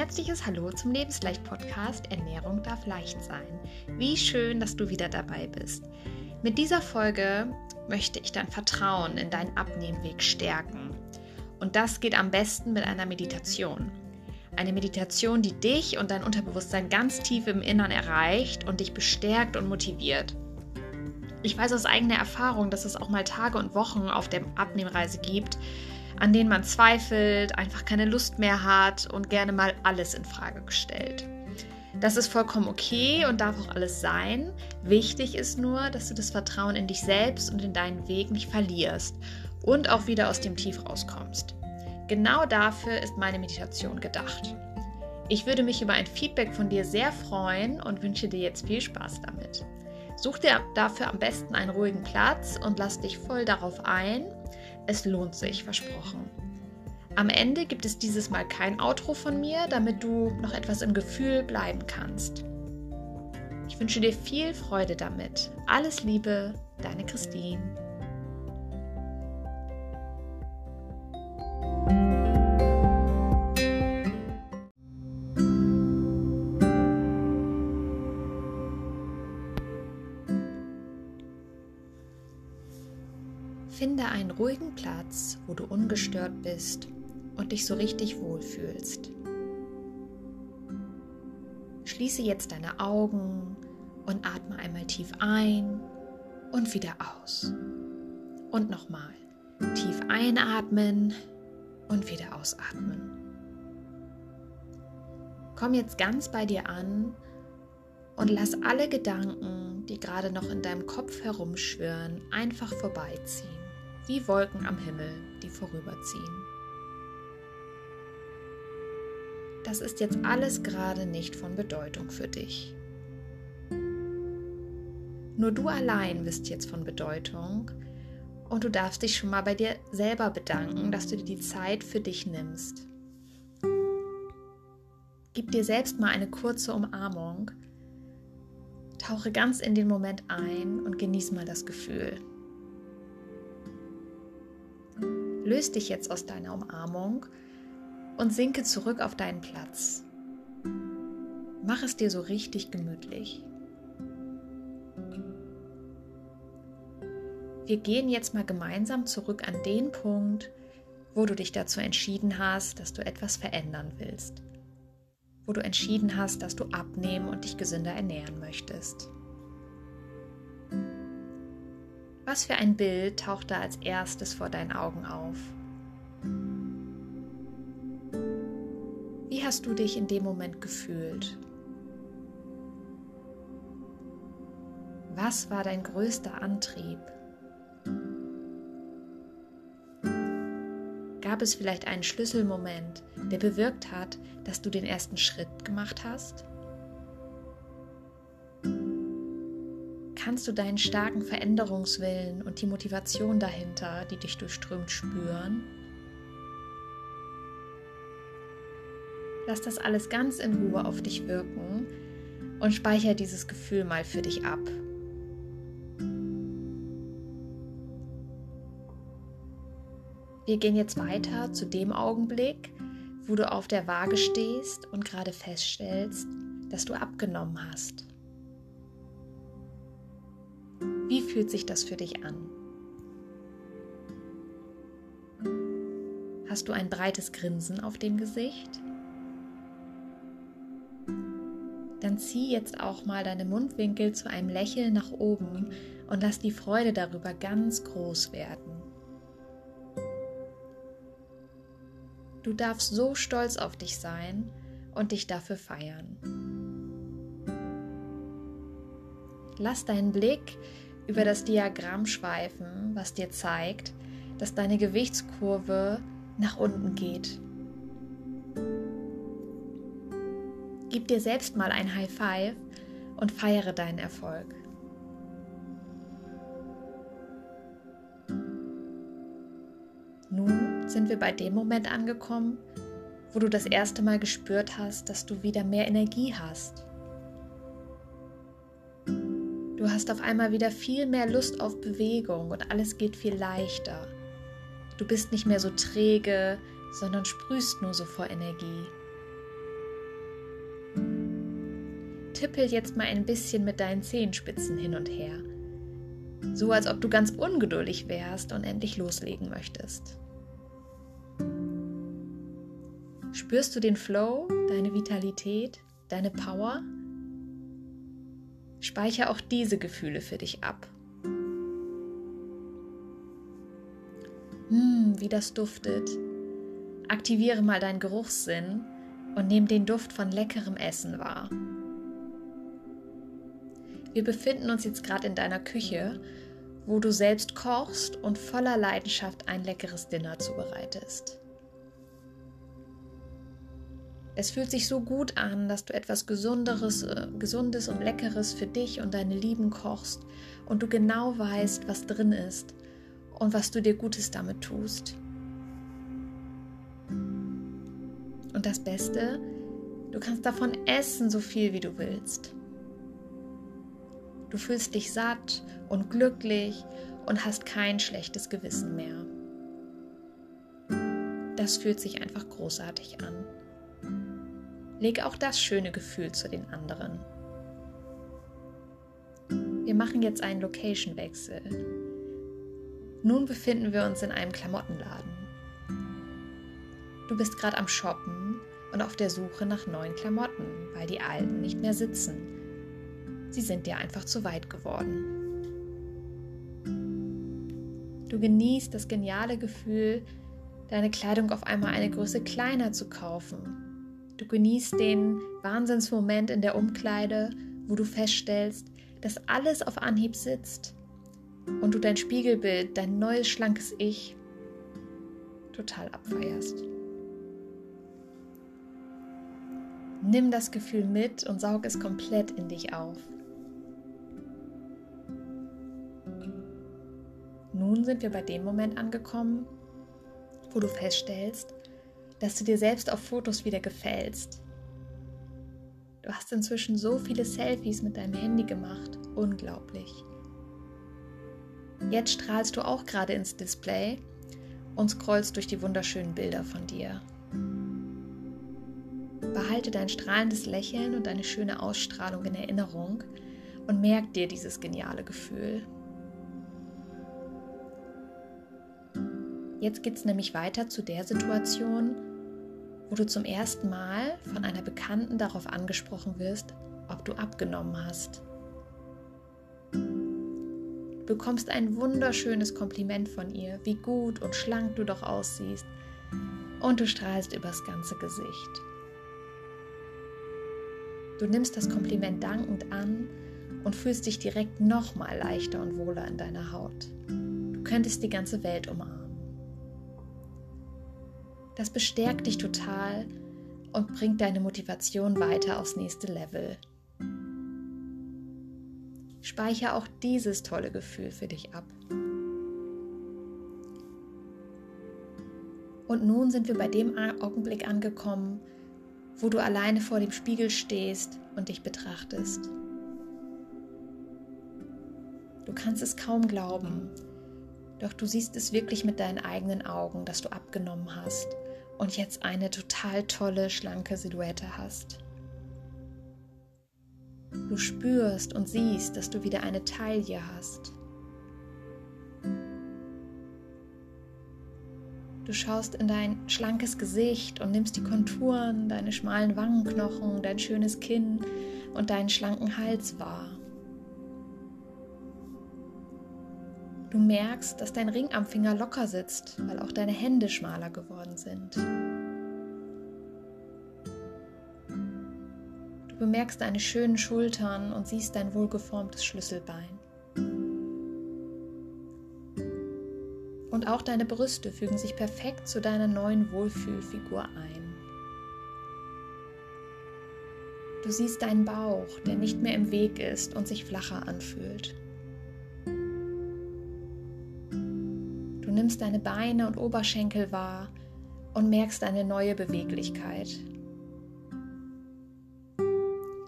herzliches Hallo zum Lebensleicht-Podcast Ernährung darf leicht sein. Wie schön, dass du wieder dabei bist. Mit dieser Folge möchte ich dein Vertrauen in deinen Abnehmweg stärken. Und das geht am besten mit einer Meditation. Eine Meditation, die dich und dein Unterbewusstsein ganz tief im Innern erreicht und dich bestärkt und motiviert. Ich weiß aus eigener Erfahrung, dass es auch mal Tage und Wochen auf der Abnehmreise gibt, an denen man zweifelt, einfach keine Lust mehr hat und gerne mal alles in Frage stellt. Das ist vollkommen okay und darf auch alles sein. Wichtig ist nur, dass du das Vertrauen in dich selbst und in deinen Weg nicht verlierst und auch wieder aus dem Tief rauskommst. Genau dafür ist meine Meditation gedacht. Ich würde mich über ein Feedback von dir sehr freuen und wünsche dir jetzt viel Spaß damit. Such dir dafür am besten einen ruhigen Platz und lass dich voll darauf ein, es lohnt sich, versprochen. Am Ende gibt es dieses Mal kein Outro von mir, damit du noch etwas im Gefühl bleiben kannst. Ich wünsche dir viel Freude damit. Alles Liebe, deine Christine. Finde einen ruhigen Platz, wo du ungestört bist und dich so richtig wohlfühlst. Schließe jetzt deine Augen und atme einmal tief ein und wieder aus. Und nochmal. Tief einatmen und wieder ausatmen. Komm jetzt ganz bei dir an und lass alle Gedanken, die gerade noch in deinem Kopf herumschwirren, einfach vorbeiziehen wie Wolken am Himmel, die vorüberziehen. Das ist jetzt alles gerade nicht von Bedeutung für dich. Nur du allein bist jetzt von Bedeutung und du darfst dich schon mal bei dir selber bedanken, dass du dir die Zeit für dich nimmst. Gib dir selbst mal eine kurze Umarmung, tauche ganz in den Moment ein und genieß mal das Gefühl. Löse dich jetzt aus deiner Umarmung und sinke zurück auf deinen Platz. Mach es dir so richtig gemütlich. Wir gehen jetzt mal gemeinsam zurück an den Punkt, wo du dich dazu entschieden hast, dass du etwas verändern willst. Wo du entschieden hast, dass du abnehmen und dich gesünder ernähren möchtest. Was für ein Bild taucht da als erstes vor deinen Augen auf? Wie hast du dich in dem Moment gefühlt? Was war dein größter Antrieb? Gab es vielleicht einen Schlüsselmoment, der bewirkt hat, dass du den ersten Schritt gemacht hast? Kannst du deinen starken Veränderungswillen und die Motivation dahinter, die dich durchströmt, spüren. Lass das alles ganz in Ruhe auf dich wirken und speicher dieses Gefühl mal für dich ab. Wir gehen jetzt weiter zu dem Augenblick, wo du auf der Waage stehst und gerade feststellst, dass du abgenommen hast. Wie fühlt sich das für dich an? Hast du ein breites Grinsen auf dem Gesicht? Dann zieh jetzt auch mal deine Mundwinkel zu einem Lächeln nach oben und lass die Freude darüber ganz groß werden. Du darfst so stolz auf dich sein und dich dafür feiern. Lass deinen Blick über das Diagramm schweifen, was dir zeigt, dass deine Gewichtskurve nach unten geht. Gib dir selbst mal ein High Five und feiere deinen Erfolg. Nun sind wir bei dem Moment angekommen, wo du das erste Mal gespürt hast, dass du wieder mehr Energie hast Du hast auf einmal wieder viel mehr Lust auf Bewegung und alles geht viel leichter. Du bist nicht mehr so träge, sondern sprühst nur so vor Energie. tippel jetzt mal ein bisschen mit deinen Zehenspitzen hin und her. So als ob du ganz ungeduldig wärst und endlich loslegen möchtest. Spürst du den Flow, deine Vitalität, deine Power? Speicher auch diese Gefühle für dich ab. Hm, wie das duftet. Aktiviere mal deinen Geruchssinn und nimm den Duft von leckerem Essen wahr. Wir befinden uns jetzt gerade in deiner Küche, wo du selbst kochst und voller Leidenschaft ein leckeres Dinner zubereitest. Es fühlt sich so gut an, dass du etwas Gesunderes, äh, Gesundes und Leckeres für dich und deine Lieben kochst und du genau weißt, was drin ist und was du dir Gutes damit tust. Und das Beste, du kannst davon essen, so viel wie du willst. Du fühlst dich satt und glücklich und hast kein schlechtes Gewissen mehr. Das fühlt sich einfach großartig an. Leg auch das schöne Gefühl zu den anderen. Wir machen jetzt einen Location-Wechsel. Nun befinden wir uns in einem Klamottenladen. Du bist gerade am Shoppen und auf der Suche nach neuen Klamotten, weil die alten nicht mehr sitzen. Sie sind dir einfach zu weit geworden. Du genießt das geniale Gefühl, deine Kleidung auf einmal eine Größe kleiner zu kaufen Du genießt den Wahnsinnsmoment in der Umkleide, wo du feststellst, dass alles auf Anhieb sitzt und du dein Spiegelbild, dein neues schlankes Ich total abfeierst. Nimm das Gefühl mit und saug es komplett in dich auf. Nun sind wir bei dem Moment angekommen, wo du feststellst, dass du dir selbst auf Fotos wieder gefällst. Du hast inzwischen so viele Selfies mit deinem Handy gemacht. Unglaublich. Jetzt strahlst du auch gerade ins Display und scrollst durch die wunderschönen Bilder von dir. Behalte dein strahlendes Lächeln und deine schöne Ausstrahlung in Erinnerung und merk dir dieses geniale Gefühl. Jetzt geht es nämlich weiter zu der Situation, wo du zum ersten Mal von einer Bekannten darauf angesprochen wirst, ob du abgenommen hast. Du bekommst ein wunderschönes Kompliment von ihr, wie gut und schlank du doch aussiehst, und du strahlst übers ganze Gesicht. Du nimmst das Kompliment dankend an und fühlst dich direkt nochmal leichter und wohler in deiner Haut. Du könntest die ganze Welt umarmen. Das bestärkt dich total und bringt deine Motivation weiter aufs nächste Level. Speicher auch dieses tolle Gefühl für dich ab. Und nun sind wir bei dem Augenblick angekommen, wo du alleine vor dem Spiegel stehst und dich betrachtest. Du kannst es kaum glauben, doch du siehst es wirklich mit deinen eigenen Augen, dass du abgenommen hast und jetzt eine total tolle, schlanke Silhouette hast. Du spürst und siehst, dass du wieder eine Taille hast. Du schaust in dein schlankes Gesicht und nimmst die Konturen, deine schmalen Wangenknochen, dein schönes Kinn und deinen schlanken Hals wahr. Du merkst, dass dein Ring am Finger locker sitzt, weil auch deine Hände schmaler geworden sind. Du bemerkst deine schönen Schultern und siehst dein wohlgeformtes Schlüsselbein. Und auch deine Brüste fügen sich perfekt zu deiner neuen Wohlfühlfigur ein. Du siehst deinen Bauch, der nicht mehr im Weg ist und sich flacher anfühlt. Nimmst deine Beine und Oberschenkel wahr und merkst eine neue Beweglichkeit.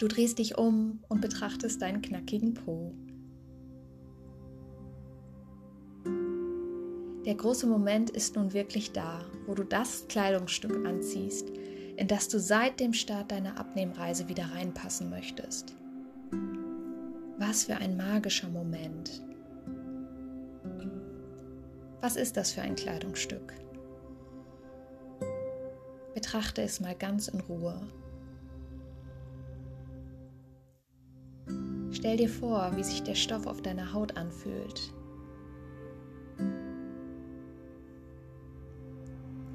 Du drehst dich um und betrachtest deinen knackigen Po. Der große Moment ist nun wirklich da, wo du das Kleidungsstück anziehst, in das du seit dem Start deiner Abnehmreise wieder reinpassen möchtest. Was für ein magischer Moment. Was ist das für ein Kleidungsstück? Betrachte es mal ganz in Ruhe. Stell dir vor, wie sich der Stoff auf deiner Haut anfühlt.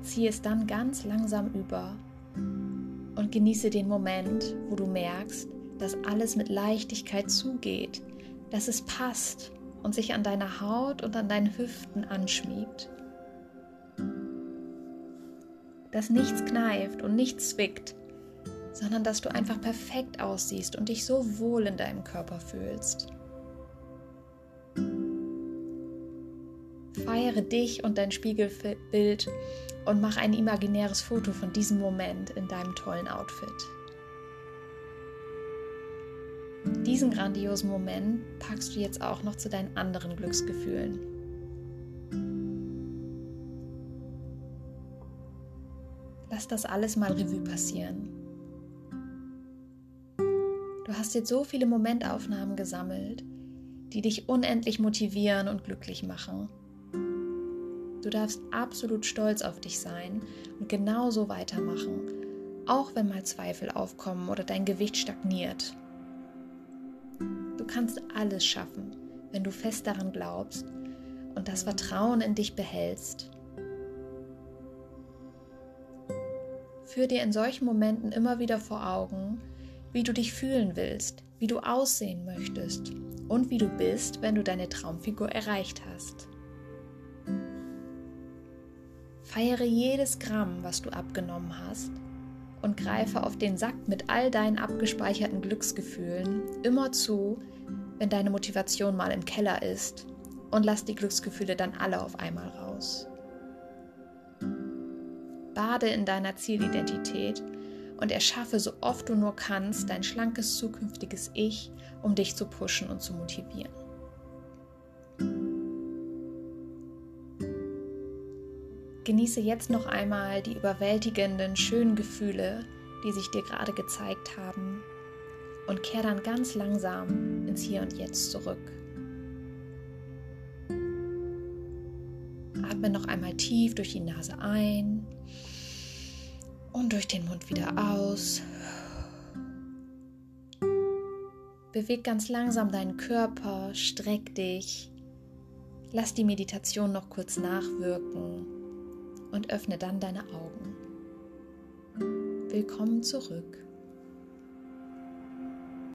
Zieh es dann ganz langsam über und genieße den Moment, wo du merkst, dass alles mit Leichtigkeit zugeht, dass es passt und sich an deiner Haut und an deinen Hüften anschmiegt. Dass nichts kneift und nichts zwickt, sondern dass du einfach perfekt aussiehst und dich so wohl in deinem Körper fühlst. Feiere dich und dein Spiegelbild und mach ein imaginäres Foto von diesem Moment in deinem tollen Outfit. Diesen grandiosen Moment packst du jetzt auch noch zu deinen anderen Glücksgefühlen. Lass das alles mal Revue passieren. Du hast jetzt so viele Momentaufnahmen gesammelt, die dich unendlich motivieren und glücklich machen. Du darfst absolut stolz auf dich sein und genauso weitermachen, auch wenn mal Zweifel aufkommen oder dein Gewicht stagniert. Du kannst alles schaffen, wenn du fest daran glaubst und das Vertrauen in dich behältst. Führ dir in solchen Momenten immer wieder vor Augen, wie du dich fühlen willst, wie du aussehen möchtest und wie du bist, wenn du deine Traumfigur erreicht hast. Feiere jedes Gramm, was du abgenommen hast und greife auf den Sack mit all deinen abgespeicherten Glücksgefühlen immer zu, wenn deine Motivation mal im Keller ist und lass die Glücksgefühle dann alle auf einmal raus. Bade in deiner Zielidentität und erschaffe so oft du nur kannst dein schlankes zukünftiges Ich, um dich zu pushen und zu motivieren. Genieße jetzt noch einmal die überwältigenden, schönen Gefühle, die sich dir gerade gezeigt haben und kehr dann ganz langsam ins Hier und Jetzt zurück. Atme noch einmal tief durch die Nase ein und durch den Mund wieder aus. Beweg ganz langsam deinen Körper, streck dich. Lass die Meditation noch kurz nachwirken und öffne dann deine Augen. Willkommen zurück.